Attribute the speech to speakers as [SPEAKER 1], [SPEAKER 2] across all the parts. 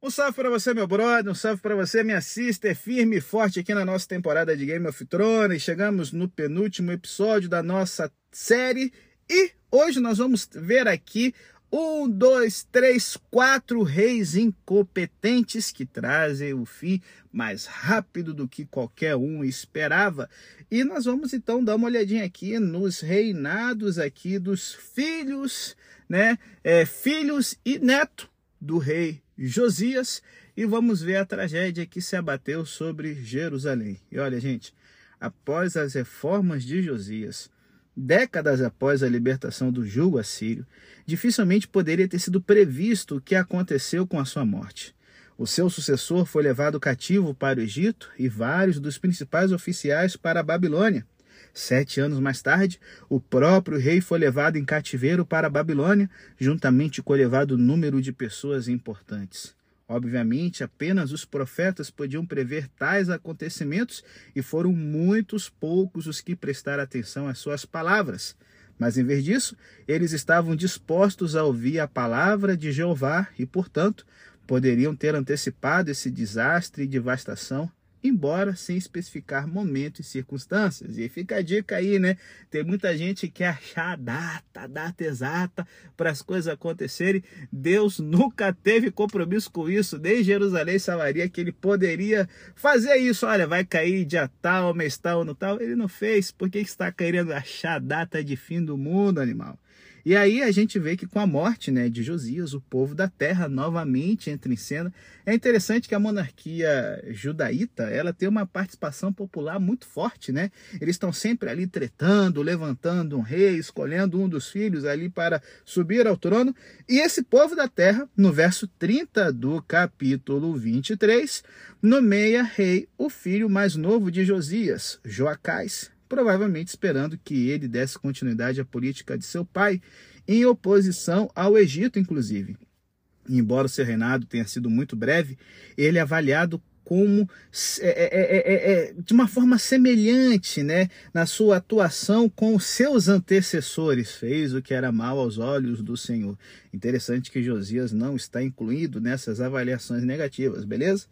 [SPEAKER 1] Um salve para você, meu brother, um salve para você, minha sister, firme e forte aqui na nossa temporada de Game of Thrones. Chegamos no penúltimo episódio da nossa série e hoje nós vamos ver aqui um, dois, três, quatro reis incompetentes que trazem o fim mais rápido do que qualquer um esperava. E nós vamos então dar uma olhadinha aqui nos reinados aqui dos filhos, né? É, filhos e neto do rei Josias e vamos ver a tragédia que se abateu sobre Jerusalém. E olha, gente, após as reformas de Josias, décadas após a libertação do jugo assírio, dificilmente poderia ter sido previsto o que aconteceu com a sua morte. O seu sucessor foi levado cativo para o Egito e vários dos principais oficiais para a Babilônia. Sete anos mais tarde, o próprio rei foi levado em cativeiro para a Babilônia, juntamente com o elevado número de pessoas importantes. Obviamente, apenas os profetas podiam prever tais acontecimentos e foram muitos poucos os que prestaram atenção às suas palavras. Mas em vez disso, eles estavam dispostos a ouvir a palavra de Jeová e, portanto, poderiam ter antecipado esse desastre e devastação embora sem especificar momento e circunstâncias. E fica a dica aí, né? Tem muita gente que achar a data, a data exata para as coisas acontecerem. Deus nunca teve compromisso com isso, nem Jerusalém Samaria, que ele poderia fazer isso. Olha, vai cair dia tal, mês tal, no tal. Ele não fez. Por que está querendo achar a data de fim do mundo, animal? E aí a gente vê que com a morte né, de Josias, o povo da terra novamente entra em cena. É interessante que a monarquia judaíta ela tem uma participação popular muito forte. Né? Eles estão sempre ali tretando, levantando um rei, escolhendo um dos filhos ali para subir ao trono. E esse povo da terra, no verso 30 do capítulo 23, nomeia rei o filho mais novo de Josias, Joacás provavelmente esperando que ele desse continuidade à política de seu pai, em oposição ao Egito, inclusive. Embora o seu reinado tenha sido muito breve, ele é avaliado como é é, é, é, é, de uma forma semelhante né, na sua atuação com seus antecessores, fez o que era mal aos olhos do Senhor. Interessante que Josias não está incluído nessas avaliações negativas, beleza?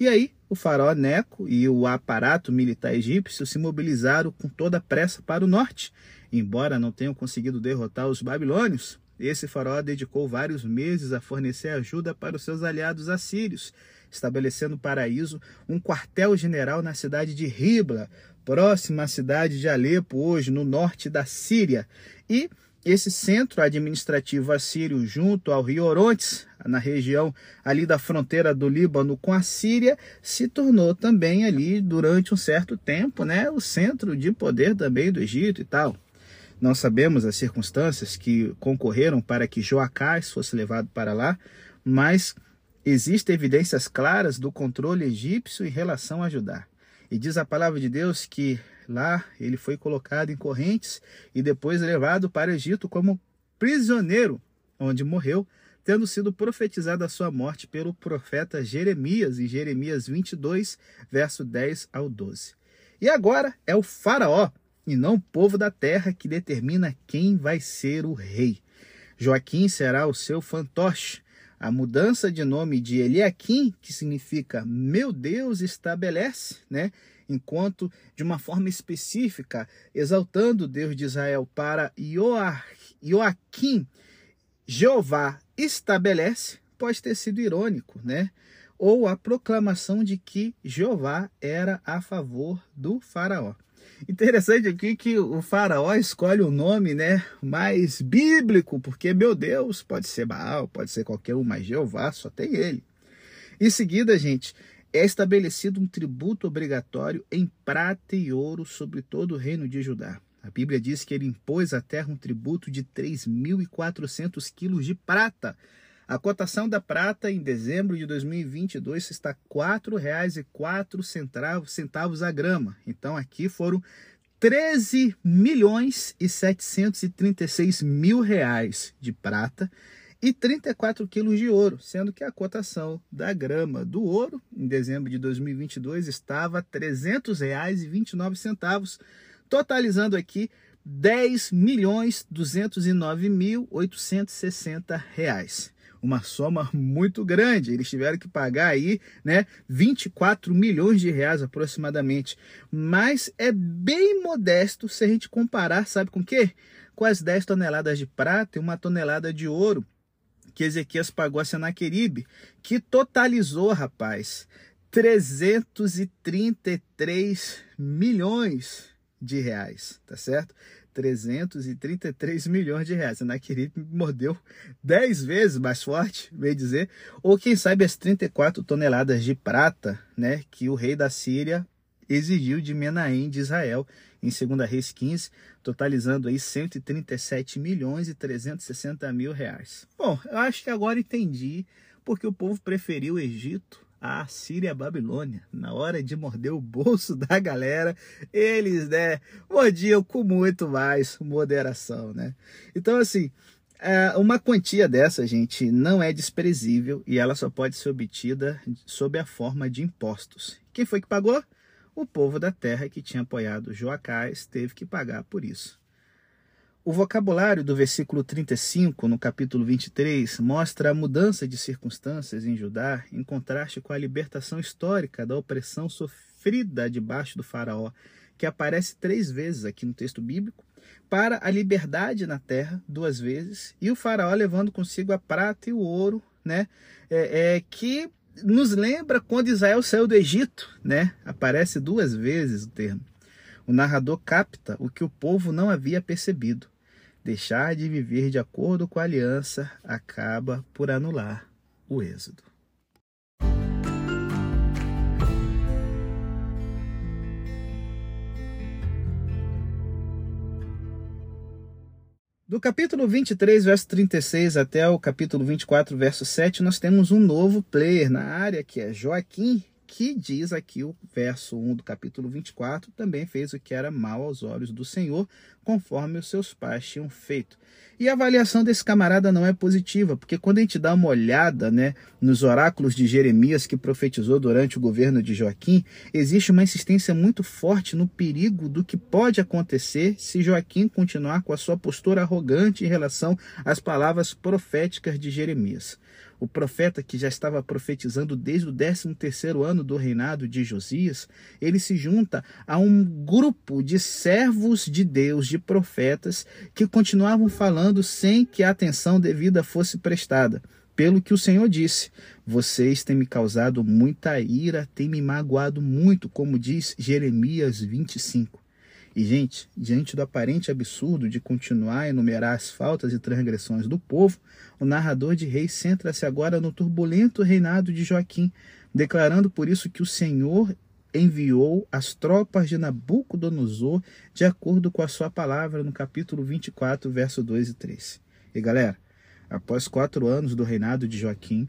[SPEAKER 1] E aí, o faraó Neco e o aparato militar egípcio se mobilizaram com toda pressa para o norte. Embora não tenham conseguido derrotar os babilônios, esse faraó dedicou vários meses a fornecer ajuda para os seus aliados assírios, estabelecendo paraíso um quartel-general na cidade de Ribla, próxima à cidade de Alepo, hoje no norte da Síria, e esse centro administrativo assírio, junto ao rio Orontes, na região ali da fronteira do Líbano com a Síria, se tornou também ali, durante um certo tempo, né, o centro de poder também do Egito e tal. Não sabemos as circunstâncias que concorreram para que Joacás fosse levado para lá, mas existem evidências claras do controle egípcio em relação a Judá. E diz a palavra de Deus que Lá ele foi colocado em correntes e depois levado para o Egito como prisioneiro, onde morreu, tendo sido profetizada a sua morte pelo profeta Jeremias, em Jeremias 22, verso 10 ao 12. E agora é o faraó, e não o povo da terra, que determina quem vai ser o rei. Joaquim será o seu fantoche. A mudança de nome de Eliaquim, que significa meu Deus estabelece, né? enquanto de uma forma específica, exaltando o Deus de Israel para Joaquim, Jeová estabelece, pode ter sido irônico, né? Ou a proclamação de que Jeová era a favor do faraó. Interessante aqui que o faraó escolhe o nome né, mais bíblico, porque, meu Deus, pode ser Baal, pode ser qualquer um, mas Jeová só tem ele. Em seguida, gente, é estabelecido um tributo obrigatório em prata e ouro sobre todo o reino de Judá. A Bíblia diz que ele impôs à terra um tributo de 3.400 quilos de prata. A cotação da prata em dezembro de 2022 está R$ 4,04 centavos a grama. Então aqui foram 13 milhões e 736 mil reais de prata e 34 quilos de ouro, sendo que a cotação da grama do ouro em dezembro de 2022 estava R$ 300,29, totalizando aqui 10 milhões 209 mil 860 reais. Uma soma muito grande. Eles tiveram que pagar aí, né, 24 milhões de reais aproximadamente. Mas é bem modesto se a gente comparar, sabe com quê? Com as 10 toneladas de prata e uma tonelada de ouro que Ezequias pagou a Senaqueribe, que totalizou, rapaz, 333 milhões de reais, tá certo? 333 milhões de reais. Senaqueribe mordeu 10 vezes mais forte, bem dizer, ou quem sabe as 34 toneladas de prata, né, que o rei da Síria exigiu de Menahem de Israel em 2 Reis 15, totalizando aí 137 milhões e 360 mil reais. Bom, eu acho que agora entendi porque o povo preferiu o Egito à Síria a Babilônia. Na hora de morder o bolso da galera, eles, né, mordiam com muito mais moderação, né? Então, assim, é, uma quantia dessa, gente, não é desprezível e ela só pode ser obtida sob a forma de impostos. Quem foi que pagou? o povo da terra que tinha apoiado Joacás teve que pagar por isso. O vocabulário do versículo 35, no capítulo 23, mostra a mudança de circunstâncias em Judá em contraste com a libertação histórica da opressão sofrida debaixo do Faraó, que aparece três vezes aqui no texto bíblico, para a liberdade na terra, duas vezes, e o Faraó levando consigo a prata e o ouro, né, é, é que nos lembra quando Israel saiu do Egito, né? Aparece duas vezes o termo. O narrador capta o que o povo não havia percebido. Deixar de viver de acordo com a aliança acaba por anular o êxodo. Do capítulo 23, verso 36 até o capítulo 24, verso 7, nós temos um novo player na área, que é Joaquim, que diz aqui o verso 1 do capítulo 24, também fez o que era mal aos olhos do Senhor, conforme os seus pais tinham feito. E a avaliação desse camarada não é positiva, porque quando a gente dá uma olhada né, nos oráculos de Jeremias que profetizou durante o governo de Joaquim, existe uma insistência muito forte no perigo do que pode acontecer se Joaquim continuar com a sua postura arrogante em relação às palavras proféticas de Jeremias o profeta que já estava profetizando desde o 13 terceiro ano do reinado de Josias, ele se junta a um grupo de servos de Deus, de profetas, que continuavam falando sem que a atenção devida fosse prestada. Pelo que o Senhor disse: Vocês têm me causado muita ira, têm me magoado muito, como diz Jeremias 25. E, gente, diante do aparente absurdo de continuar a enumerar as faltas e transgressões do povo, o narrador de reis centra-se agora no turbulento reinado de Joaquim, declarando por isso que o Senhor enviou as tropas de Nabucodonosor de acordo com a sua palavra no capítulo 24, verso 2 e 3. E galera, após quatro anos do reinado de Joaquim,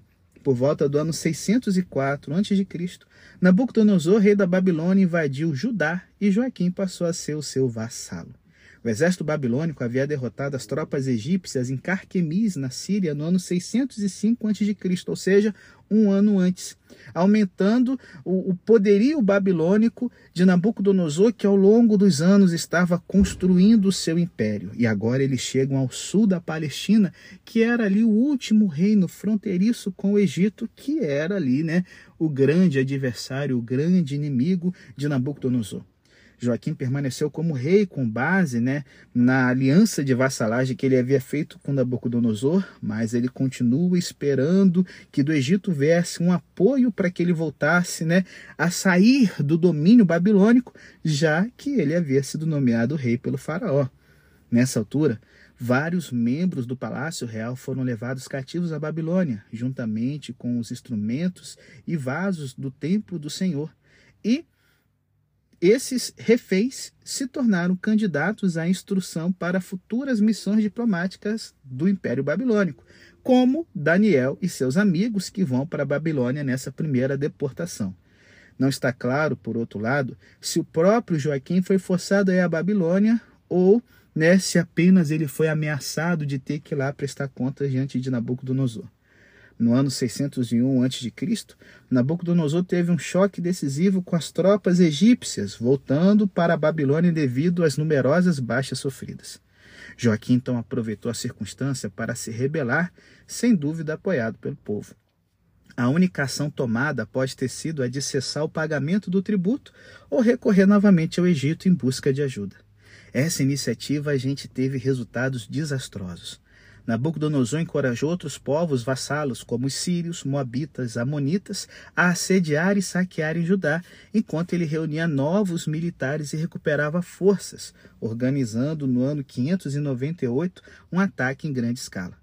[SPEAKER 1] por volta do ano 604 a.C., Nabucodonosor, rei da Babilônia, invadiu Judá e Joaquim passou a ser o seu vassalo. O exército babilônico havia derrotado as tropas egípcias em Carquemis, na Síria, no ano 605 a.C., ou seja, um ano antes, aumentando o, o poderio babilônico de Nabucodonosor, que ao longo dos anos estava construindo o seu império. E agora eles chegam ao sul da Palestina, que era ali o último reino fronteiriço com o Egito, que era ali né, o grande adversário, o grande inimigo de Nabucodonosor. Joaquim permaneceu como rei com base né, na aliança de vassalagem que ele havia feito com Nabucodonosor, mas ele continua esperando que do Egito viesse um apoio para que ele voltasse né, a sair do domínio babilônico, já que ele havia sido nomeado rei pelo faraó. Nessa altura, vários membros do palácio real foram levados cativos à Babilônia, juntamente com os instrumentos e vasos do templo do Senhor. E esses reféns se tornaram candidatos à instrução para futuras missões diplomáticas do Império Babilônico, como Daniel e seus amigos que vão para a Babilônia nessa primeira deportação. Não está claro, por outro lado, se o próprio Joaquim foi forçado a ir à Babilônia ou né, se apenas ele foi ameaçado de ter que ir lá prestar contas diante de Nabucodonosor. No ano 601 a.C., Nabucodonosor teve um choque decisivo com as tropas egípcias voltando para a Babilônia devido às numerosas baixas sofridas. Joaquim então aproveitou a circunstância para se rebelar, sem dúvida apoiado pelo povo. A única ação tomada pode ter sido a de cessar o pagamento do tributo ou recorrer novamente ao Egito em busca de ajuda. Essa iniciativa a gente teve resultados desastrosos. Nabucodonosor encorajou outros povos vassalos, como os sírios, moabitas, amonitas, a assediar e saquearem Judá, enquanto ele reunia novos militares e recuperava forças, organizando no ano 598 um ataque em grande escala.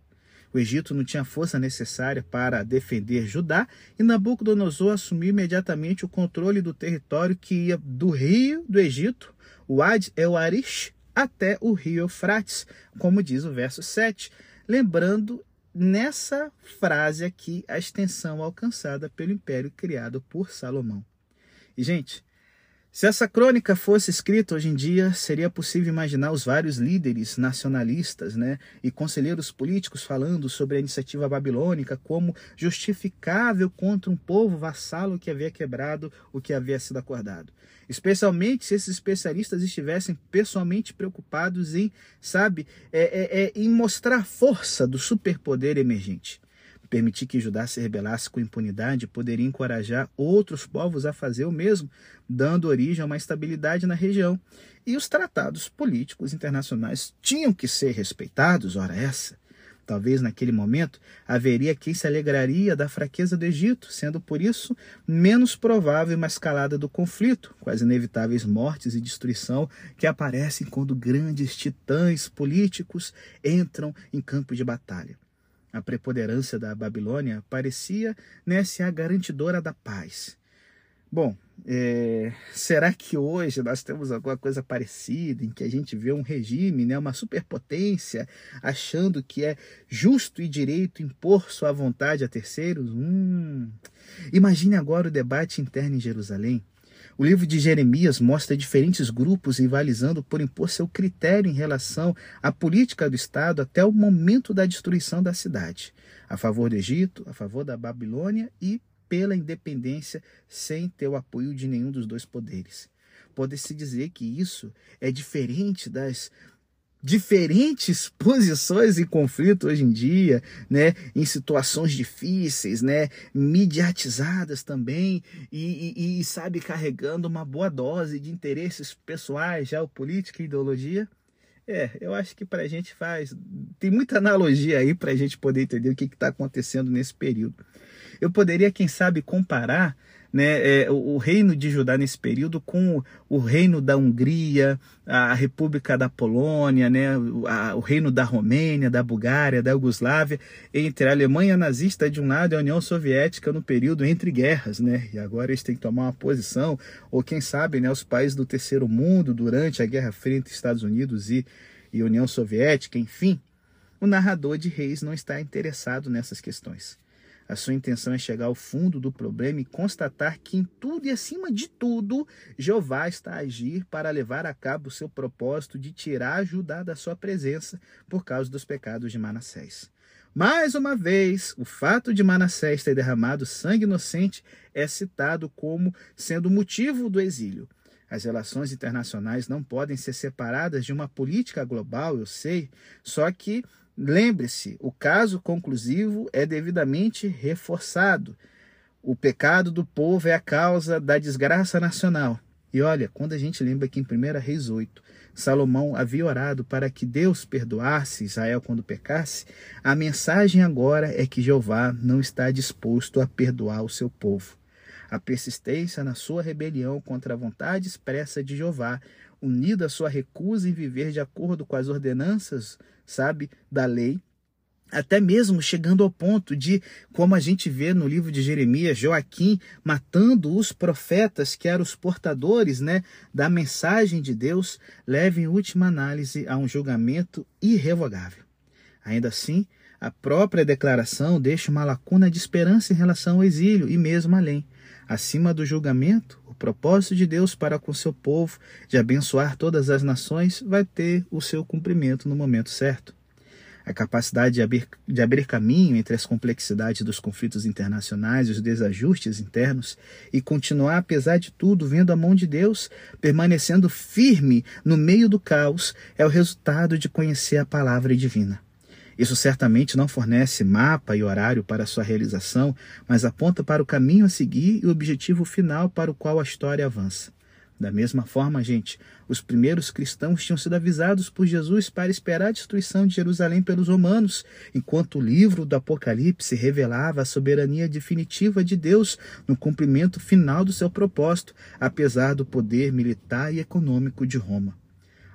[SPEAKER 1] O Egito não tinha força necessária para defender Judá e Nabucodonosor assumiu imediatamente o controle do território que ia do rio do Egito, o Ad El Arish, até o rio Eufrates, como diz o verso 7, lembrando nessa frase aqui a extensão alcançada pelo império criado por Salomão. E, gente, se essa crônica fosse escrita hoje em dia, seria possível imaginar os vários líderes nacionalistas né, e conselheiros políticos falando sobre a iniciativa babilônica como justificável contra um povo vassalo que havia quebrado o que havia sido acordado. Especialmente se esses especialistas estivessem pessoalmente preocupados em, sabe, é, é, é, em mostrar força do superpoder emergente. Permitir que Judá se rebelasse com impunidade poderia encorajar outros povos a fazer o mesmo, dando origem a uma estabilidade na região. E os tratados políticos internacionais tinham que ser respeitados, ora essa. Talvez naquele momento haveria quem se alegraria da fraqueza do Egito, sendo por isso menos provável uma escalada do conflito, com as inevitáveis mortes e destruição que aparecem quando grandes titãs políticos entram em campo de batalha. A preponderância da Babilônia parecia né, ser a garantidora da paz. Bom, é, será que hoje nós temos alguma coisa parecida em que a gente vê um regime, né, uma superpotência, achando que é justo e direito impor sua vontade a terceiros? Hum. Imagine agora o debate interno em Jerusalém. O livro de Jeremias mostra diferentes grupos rivalizando por impor seu critério em relação à política do Estado até o momento da destruição da cidade, a favor do Egito, a favor da Babilônia e pela independência sem ter o apoio de nenhum dos dois poderes. Pode-se dizer que isso é diferente das diferentes posições em conflito hoje em dia, né, em situações difíceis, né, mediatizadas também e, e, e sabe carregando uma boa dose de interesses pessoais, geopolítica e ideologia. É, eu acho que para a gente faz tem muita analogia aí para a gente poder entender o que está acontecendo nesse período. Eu poderia, quem sabe, comparar né, é, o, o, reino de Judá nesse período com o, o, reino da Hungria, a República da Polônia, né, o, a, o reino da Romênia, da Bulgária, da Iugoslávia, entre a Alemanha nazista de um lado e a União Soviética no período entre guerras, né, e agora eles têm que tomar uma posição, ou quem sabe, né, os países do terceiro mundo durante a Guerra Fria entre Estados Unidos e, e União Soviética, enfim. O narrador de Reis não está interessado nessas questões. A sua intenção é chegar ao fundo do problema e constatar que em tudo e acima de tudo, Jeová está a agir para levar a cabo o seu propósito de tirar Judá da sua presença por causa dos pecados de Manassés. Mais uma vez, o fato de Manassés ter derramado sangue inocente é citado como sendo o motivo do exílio. As relações internacionais não podem ser separadas de uma política global, eu sei, só que Lembre-se, o caso conclusivo é devidamente reforçado. O pecado do povo é a causa da desgraça nacional. E olha, quando a gente lembra que em 1 Reis 8, Salomão havia orado para que Deus perdoasse Israel quando pecasse, a mensagem agora é que Jeová não está disposto a perdoar o seu povo. A persistência na sua rebelião contra a vontade expressa de Jeová, unida à sua recusa em viver de acordo com as ordenanças sabe, da lei, até mesmo chegando ao ponto de, como a gente vê no livro de Jeremias, Joaquim matando os profetas que eram os portadores né, da mensagem de Deus, leva em última análise a um julgamento irrevogável. Ainda assim, a própria declaração deixa uma lacuna de esperança em relação ao exílio e mesmo além. Acima do julgamento, o propósito de Deus para com seu povo de abençoar todas as nações vai ter o seu cumprimento no momento certo. a capacidade de abrir, de abrir caminho entre as complexidades dos conflitos internacionais e os desajustes internos e continuar, apesar de tudo, vendo a mão de Deus, permanecendo firme no meio do caos, é o resultado de conhecer a palavra divina. Isso certamente não fornece mapa e horário para sua realização, mas aponta para o caminho a seguir e o objetivo final para o qual a história avança. Da mesma forma, gente, os primeiros cristãos tinham sido avisados por Jesus para esperar a destruição de Jerusalém pelos romanos, enquanto o livro do Apocalipse revelava a soberania definitiva de Deus no cumprimento final do seu propósito, apesar do poder militar e econômico de Roma.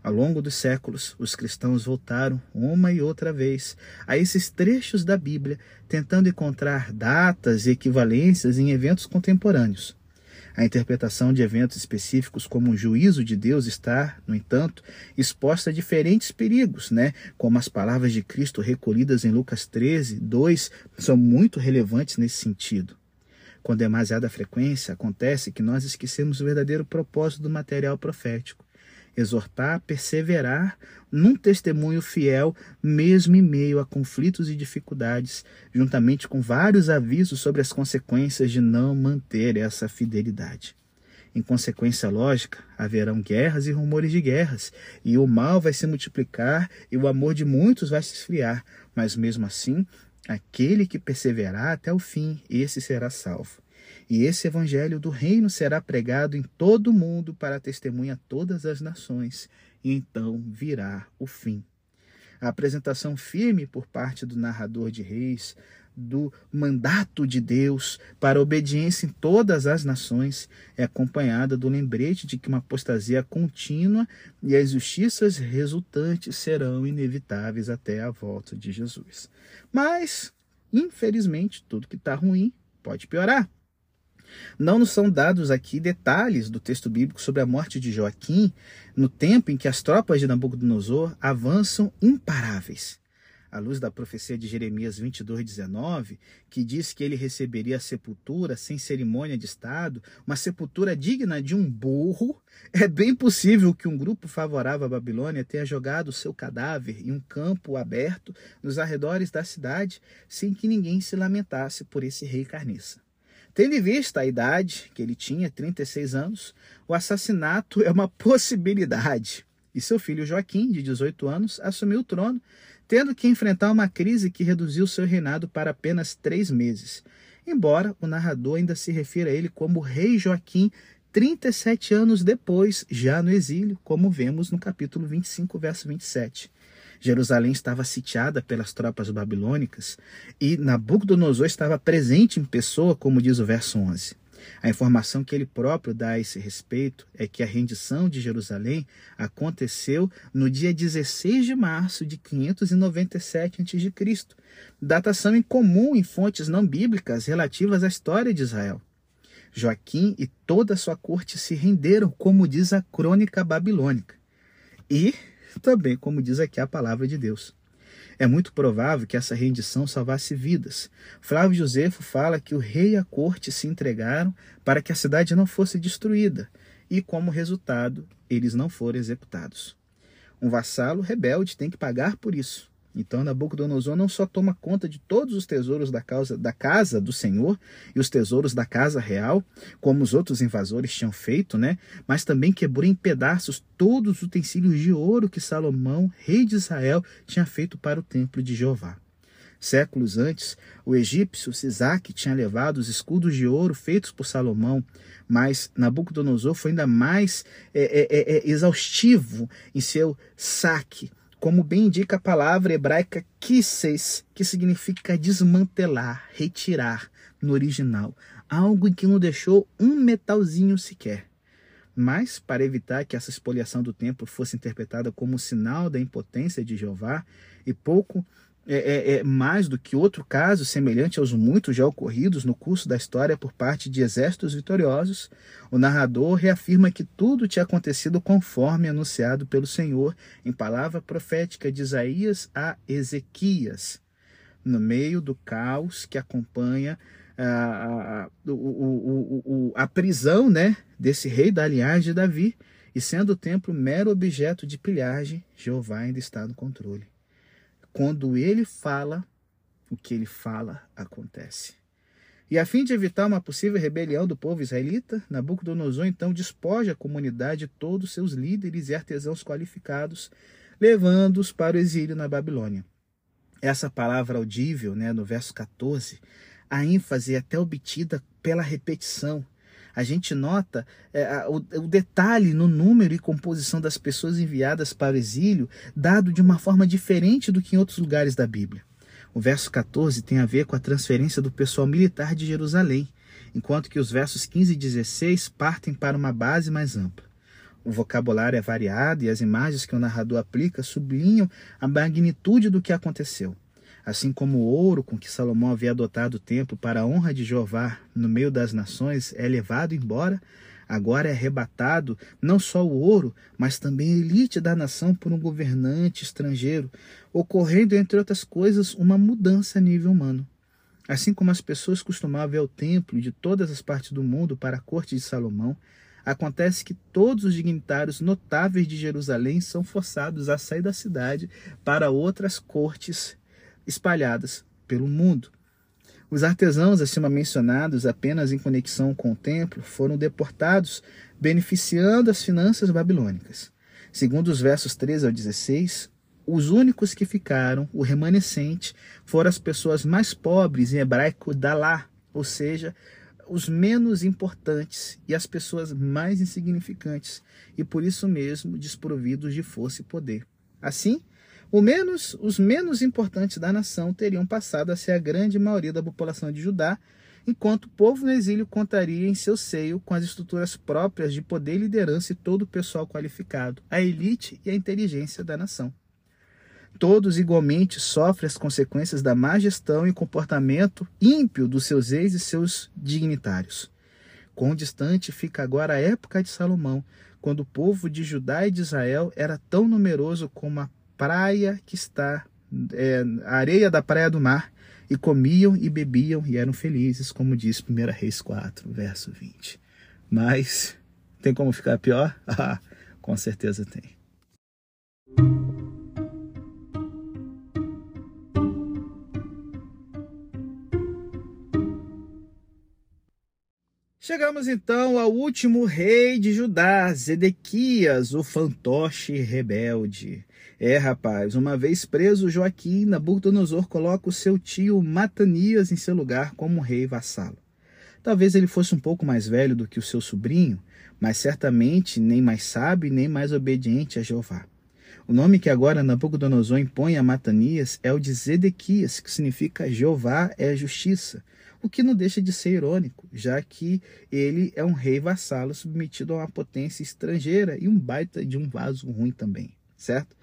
[SPEAKER 1] Ao longo dos séculos, os cristãos voltaram uma e outra vez a esses trechos da Bíblia, tentando encontrar datas e equivalências em eventos contemporâneos. A interpretação de eventos específicos como um juízo de Deus está, no entanto, exposta a diferentes perigos, né? Como as palavras de Cristo recolhidas em Lucas 13, 2, são muito relevantes nesse sentido. Com demasiada frequência, acontece que nós esquecemos o verdadeiro propósito do material profético exortar, perseverar num testemunho fiel, mesmo em meio a conflitos e dificuldades, juntamente com vários avisos sobre as consequências de não manter essa fidelidade. Em consequência lógica, haverão guerras e rumores de guerras, e o mal vai se multiplicar e o amor de muitos vai se esfriar, mas mesmo assim, aquele que perseverar até o fim, esse será salvo. E esse evangelho do reino será pregado em todo o mundo para testemunha todas as nações, e então virá o fim. A apresentação firme por parte do narrador de reis do mandato de Deus para a obediência em todas as nações é acompanhada do lembrete de que uma apostasia contínua e as justiças resultantes serão inevitáveis até a volta de Jesus. Mas, infelizmente, tudo que está ruim pode piorar. Não nos são dados aqui detalhes do texto bíblico sobre a morte de Joaquim no tempo em que as tropas de Nabucodonosor avançam imparáveis. À luz da profecia de Jeremias 22, 19, que diz que ele receberia a sepultura sem cerimônia de Estado, uma sepultura digna de um burro, é bem possível que um grupo favorável à Babilônia tenha jogado seu cadáver em um campo aberto nos arredores da cidade, sem que ninguém se lamentasse por esse rei carniça. Tendo em vista a idade que ele tinha, 36 anos, o assassinato é uma possibilidade. E seu filho Joaquim, de 18 anos, assumiu o trono, tendo que enfrentar uma crise que reduziu seu reinado para apenas três meses. Embora o narrador ainda se refira a ele como Rei Joaquim 37 anos depois, já no exílio, como vemos no capítulo 25, verso 27. Jerusalém estava sitiada pelas tropas babilônicas e Nabucodonosor estava presente em pessoa, como diz o verso 11. A informação que ele próprio dá a esse respeito é que a rendição de Jerusalém aconteceu no dia 16 de março de 597 a.C., datação incomum em fontes não bíblicas relativas à história de Israel. Joaquim e toda a sua corte se renderam, como diz a crônica babilônica. E também, como diz aqui a palavra de Deus. É muito provável que essa rendição salvasse vidas. Flávio Josefo fala que o rei e a corte se entregaram para que a cidade não fosse destruída, e como resultado, eles não foram executados. Um vassalo rebelde tem que pagar por isso. Então Nabucodonosor não só toma conta de todos os tesouros da, causa, da casa do Senhor e os tesouros da casa real, como os outros invasores tinham feito, né? mas também quebrou em pedaços todos os utensílios de ouro que Salomão, rei de Israel, tinha feito para o templo de Jeová. Séculos antes, o egípcio Sisaque tinha levado os escudos de ouro feitos por Salomão, mas Nabucodonosor foi ainda mais é, é, é, exaustivo em seu saque como bem indica a palavra hebraica kisses, que significa desmantelar, retirar no original, algo em que não deixou um metalzinho sequer. Mas, para evitar que essa expoliação do templo fosse interpretada como sinal da impotência de Jeová, e pouco é, é, é, mais do que outro caso semelhante aos muitos já ocorridos no curso da história por parte de exércitos vitoriosos, o narrador reafirma que tudo tinha acontecido conforme anunciado pelo Senhor em palavra profética de Isaías a Ezequias, no meio do caos que acompanha a, a, a, a prisão né, desse rei da linhagem de Davi, e sendo o templo mero objeto de pilhagem, Jeová ainda está no controle quando ele fala, o que ele fala acontece. E a fim de evitar uma possível rebelião do povo israelita, Nabucodonosor então despoja a comunidade de todos os seus líderes e artesãos qualificados, levando-os para o exílio na Babilônia. Essa palavra audível, né, no verso 14, a ênfase é até obtida pela repetição. A gente nota é, o, o detalhe no número e composição das pessoas enviadas para o exílio, dado de uma forma diferente do que em outros lugares da Bíblia. O verso 14 tem a ver com a transferência do pessoal militar de Jerusalém, enquanto que os versos 15 e 16 partem para uma base mais ampla. O vocabulário é variado e as imagens que o narrador aplica sublinham a magnitude do que aconteceu. Assim como o ouro com que Salomão havia adotado o templo para a honra de Jeová no meio das nações é levado embora, Agora é arrebatado não só o ouro, mas também a elite da nação por um governante estrangeiro, ocorrendo, entre outras coisas, uma mudança a nível humano. Assim como as pessoas costumavam ir ao templo de todas as partes do mundo para a corte de Salomão, acontece que todos os dignitários notáveis de Jerusalém são forçados a sair da cidade para outras cortes espalhadas pelo mundo. Os artesãos acima mencionados, apenas em conexão com o templo, foram deportados, beneficiando as finanças babilônicas. Segundo os versos 13 ao 16, os únicos que ficaram, o remanescente, foram as pessoas mais pobres em hebraico dalá, ou seja, os menos importantes e as pessoas mais insignificantes, e por isso mesmo desprovidos de força e poder. Assim, o menos, os menos importantes da nação teriam passado a ser a grande maioria da população de Judá, enquanto o povo no exílio contaria em seu seio com as estruturas próprias de poder e liderança e todo o pessoal qualificado, a elite e a inteligência da nação. Todos igualmente sofrem as consequências da má gestão e comportamento ímpio dos seus ex e seus dignitários. Quão distante fica agora a época de Salomão, quando o povo de Judá e de Israel era tão numeroso como a praia que está, é, a areia da praia do mar, e comiam e bebiam e eram felizes, como diz 1 Reis 4, verso 20. Mas tem como ficar pior? Ah, com certeza tem. Chegamos então ao último rei de Judá, Zedequias, o fantoche rebelde. É, rapaz, uma vez preso, Joaquim, Nabucodonosor coloca o seu tio Matanias em seu lugar como rei vassalo. Talvez ele fosse um pouco mais velho do que o seu sobrinho, mas certamente nem mais sábio nem mais obediente a Jeová. O nome que agora Nabucodonosor impõe a Matanias é o de Zedequias, que significa Jeová é justiça, o que não deixa de ser irônico, já que ele é um rei vassalo submetido a uma potência estrangeira e um baita de um vaso ruim também, certo?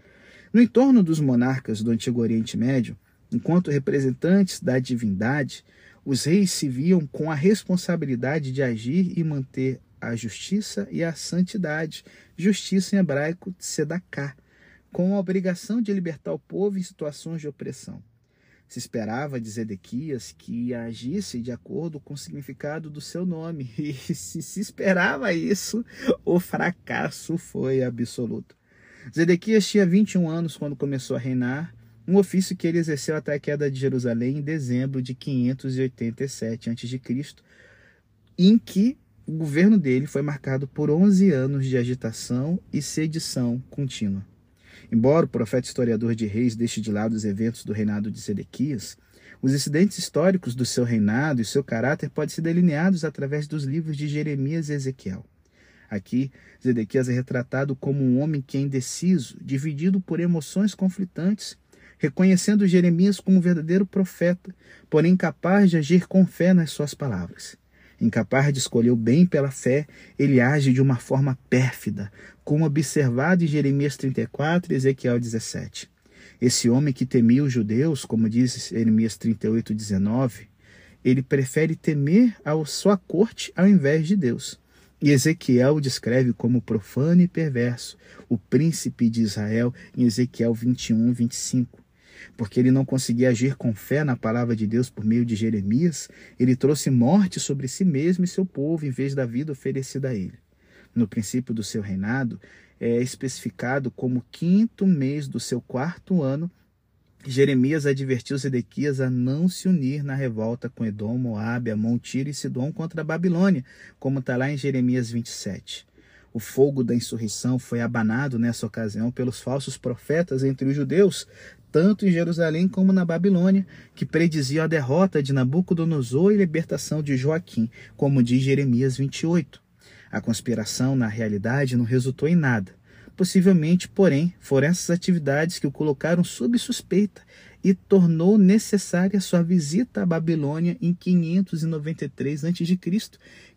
[SPEAKER 1] No entorno dos monarcas do Antigo Oriente Médio, enquanto representantes da divindade, os reis se viam com a responsabilidade de agir e manter a justiça e a santidade, justiça em hebraico tzedaká, com a obrigação de libertar o povo em situações de opressão. Se esperava de Zedequias que agisse de acordo com o significado do seu nome, e se se esperava isso, o fracasso foi absoluto. Zedequias tinha 21 anos quando começou a reinar, um ofício que ele exerceu até a queda de Jerusalém em dezembro de 587 a.C., em que o governo dele foi marcado por 11 anos de agitação e sedição contínua. Embora o profeta historiador de reis deixe de lado os eventos do reinado de Zedequias, os incidentes históricos do seu reinado e seu caráter podem ser delineados através dos livros de Jeremias e Ezequiel. Aqui, Zedequias é retratado como um homem que é indeciso, dividido por emoções conflitantes, reconhecendo Jeremias como um verdadeiro profeta, porém incapaz de agir com fé nas suas palavras. Incapaz de escolher o bem pela fé, ele age de uma forma pérfida, como observado em Jeremias 34 e Ezequiel 17. Esse homem que temia os judeus, como diz Jeremias 38, 19, ele prefere temer a sua corte ao invés de Deus. E Ezequiel o descreve como profano e perverso, o príncipe de Israel, em Ezequiel 21, 25. Porque ele não conseguia agir com fé na palavra de Deus por meio de Jeremias, ele trouxe morte sobre si mesmo e seu povo em vez da vida oferecida a ele. No princípio do seu reinado, é especificado como quinto mês do seu quarto ano, Jeremias advertiu Zedequias a não se unir na revolta com Edom, Moabe, Amon, Tiro e Sidom contra a Babilônia, como está lá em Jeremias 27. O fogo da insurreição foi abanado nessa ocasião pelos falsos profetas entre os judeus, tanto em Jerusalém como na Babilônia, que prediziam a derrota de Nabucodonosor e libertação de Joaquim, como diz Jeremias 28. A conspiração, na realidade, não resultou em nada. Possivelmente, porém, foram essas atividades que o colocaram sob suspeita e tornou necessária sua visita à Babilônia em 593 a.C.,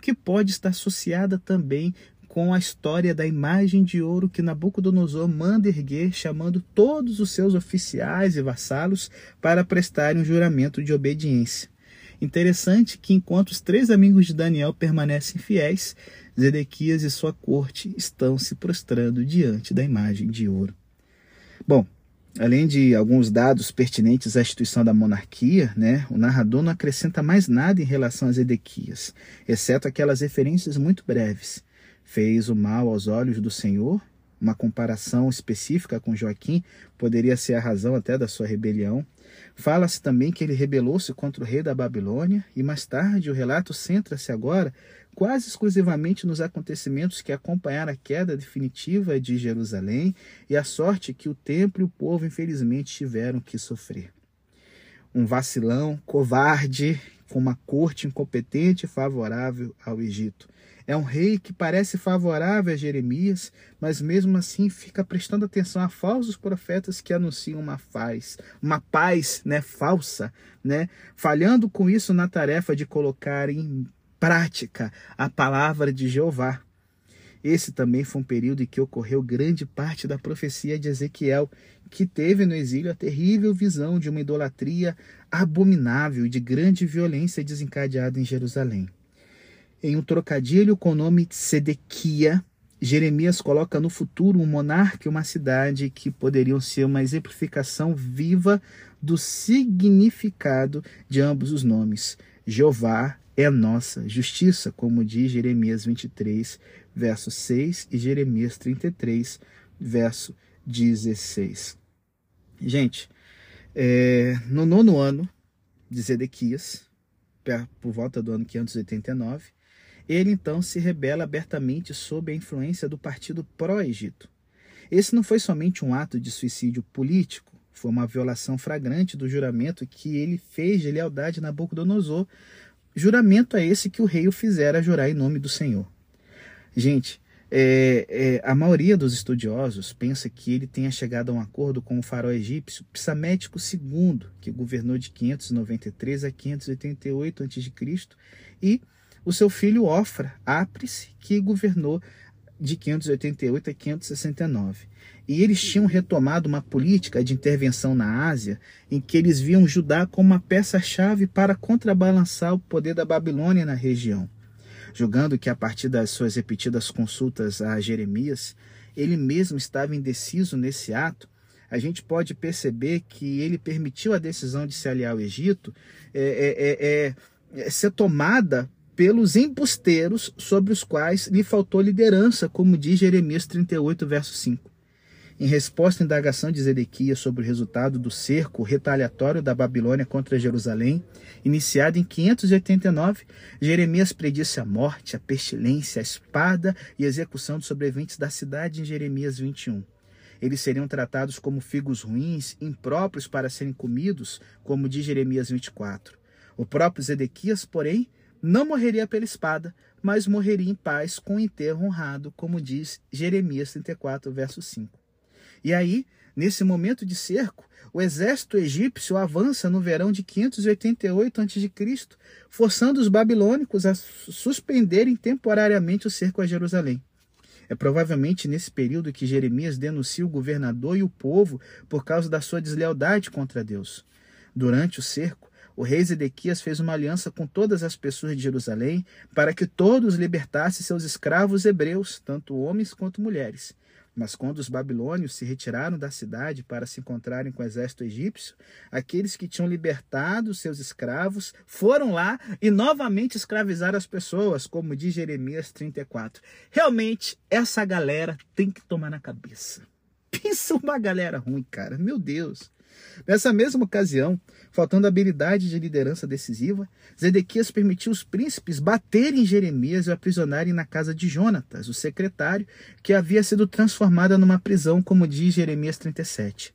[SPEAKER 1] que pode estar associada também com a história da imagem de ouro que Nabucodonosor manda erguer, chamando todos os seus oficiais e vassalos para prestarem um juramento de obediência. Interessante que enquanto os três amigos de Daniel permanecem fiéis, Zedequias e sua corte estão se prostrando diante da imagem de ouro. Bom, além de alguns dados pertinentes à instituição da monarquia, né, o narrador não acrescenta mais nada em relação a Zedequias, exceto aquelas referências muito breves. Fez o mal aos olhos do Senhor, uma comparação específica com Joaquim poderia ser a razão até da sua rebelião. Fala-se também que ele rebelou-se contra o rei da Babilônia, e mais tarde o relato centra-se agora quase exclusivamente nos acontecimentos que acompanharam a queda definitiva de Jerusalém e a sorte que o templo e o povo infelizmente tiveram que sofrer. Um vacilão, covarde, com uma corte incompetente e favorável ao Egito. É um rei que parece favorável a Jeremias, mas mesmo assim fica prestando atenção a falsos profetas que anunciam uma paz, uma paz, né, falsa, né, falhando com isso na tarefa de colocar em prática a palavra de Jeová. Esse também foi um período em que ocorreu grande parte da profecia de Ezequiel, que teve no exílio a terrível visão de uma idolatria abominável e de grande violência desencadeada em Jerusalém. Em um trocadilho com o nome Sedequia, Jeremias coloca no futuro um monarca e uma cidade que poderiam ser uma exemplificação viva do significado de ambos os nomes. Jeová é nossa justiça, como diz Jeremias 23, verso 6 e Jeremias 33, verso 16. Gente, é, no nono ano de Zedequias, por volta do ano 589, ele então se rebela abertamente sob a influência do partido pró-Egito. Esse não foi somente um ato de suicídio político, foi uma violação flagrante do juramento que ele fez de lealdade a Nabucodonosor Juramento é esse que o rei o fizera jurar em nome do Senhor. Gente, é, é, a maioria dos estudiosos pensa que ele tenha chegado a um acordo com o faraó egípcio Psamético II, que governou de 593 a 588 a.C., e o seu filho Ofra, Apris, que governou de 588 a 569. E eles tinham retomado uma política de intervenção na Ásia em que eles viam Judá como uma peça-chave para contrabalançar o poder da Babilônia na região. Julgando que a partir das suas repetidas consultas a Jeremias, ele mesmo estava indeciso nesse ato, a gente pode perceber que ele permitiu a decisão de se aliar ao Egito é, é, é, é ser tomada pelos embusteiros sobre os quais lhe faltou liderança, como diz Jeremias 38, verso 5. Em resposta à indagação de Zedequias sobre o resultado do cerco retaliatório da Babilônia contra Jerusalém, iniciado em 589, Jeremias predisse a morte, a pestilência, a espada e a execução dos sobreviventes da cidade em Jeremias 21. Eles seriam tratados como figos ruins, impróprios para serem comidos, como diz Jeremias 24. O próprio Zedequias, porém, não morreria pela espada, mas morreria em paz com enterro honrado, como diz Jeremias 34, verso 5. E aí, nesse momento de cerco, o exército egípcio avança no verão de 588 a.C., forçando os babilônicos a suspenderem temporariamente o cerco a Jerusalém. É provavelmente nesse período que Jeremias denuncia o governador e o povo por causa da sua deslealdade contra Deus. Durante o cerco, o rei Zedequias fez uma aliança com todas as pessoas de Jerusalém para que todos libertassem seus escravos hebreus, tanto homens quanto mulheres. Mas quando os babilônios se retiraram da cidade para se encontrarem com o exército egípcio, aqueles que tinham libertado seus escravos foram lá e novamente escravizaram as pessoas, como diz Jeremias 34. Realmente, essa galera tem que tomar na cabeça. Pensa uma galera ruim, cara. Meu Deus. Nessa mesma ocasião, faltando habilidade de liderança decisiva, Zedequias permitiu os príncipes baterem Jeremias e o aprisionarem na casa de Jonatas, o secretário, que havia sido transformada numa prisão, como diz Jeremias 37.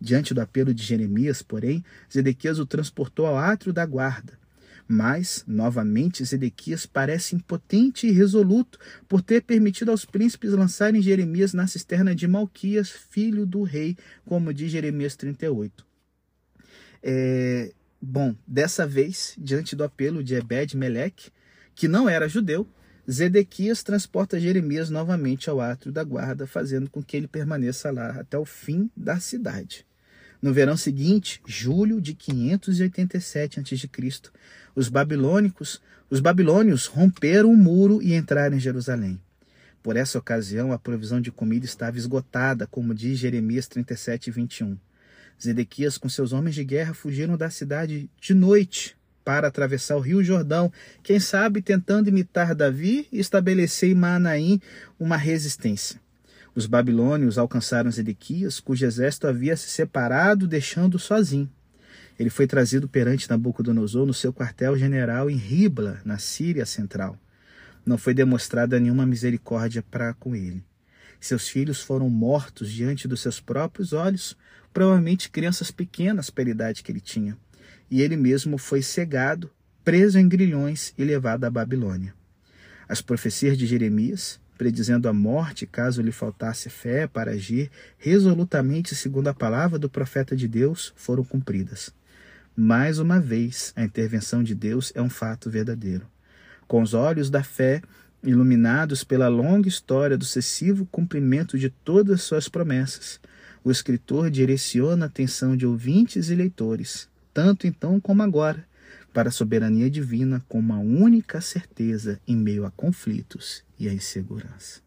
[SPEAKER 1] Diante do apelo de Jeremias, porém, Zedequias o transportou ao átrio da guarda. Mas, novamente, Zedequias parece impotente e resoluto por ter permitido aos príncipes lançarem Jeremias na cisterna de Malquias, filho do rei, como diz Jeremias 38. É, bom, dessa vez, diante do apelo de Ebed-Meleque, que não era judeu, Zedequias transporta Jeremias novamente ao átrio da guarda, fazendo com que ele permaneça lá até o fim da cidade. No verão seguinte, julho de 587 a.C., os babilônicos, os babilônios romperam o muro e entraram em Jerusalém. Por essa ocasião, a provisão de comida estava esgotada, como diz Jeremias 37, 21. Zedequias, com seus homens de guerra, fugiram da cidade de noite para atravessar o rio Jordão, quem sabe tentando imitar Davi e estabelecer em Manaim uma resistência. Os babilônios alcançaram Zedequias, cujo exército havia se separado, deixando-o sozinho. Ele foi trazido perante Nabucodonosor no seu quartel-general em Ribla, na Síria Central. Não foi demonstrada nenhuma misericórdia para com ele. Seus filhos foram mortos diante dos seus próprios olhos, provavelmente crianças pequenas pela idade que ele tinha. E ele mesmo foi cegado, preso em grilhões e levado à Babilônia. As profecias de Jeremias, predizendo a morte caso lhe faltasse fé para agir resolutamente segundo a palavra do profeta de Deus, foram cumpridas. Mais uma vez, a intervenção de Deus é um fato verdadeiro. Com os olhos da fé, iluminados pela longa história do sucessivo cumprimento de todas suas promessas, o escritor direciona a atenção de ouvintes e leitores, tanto então como agora, para a soberania divina com uma única certeza em meio a conflitos e a insegurança.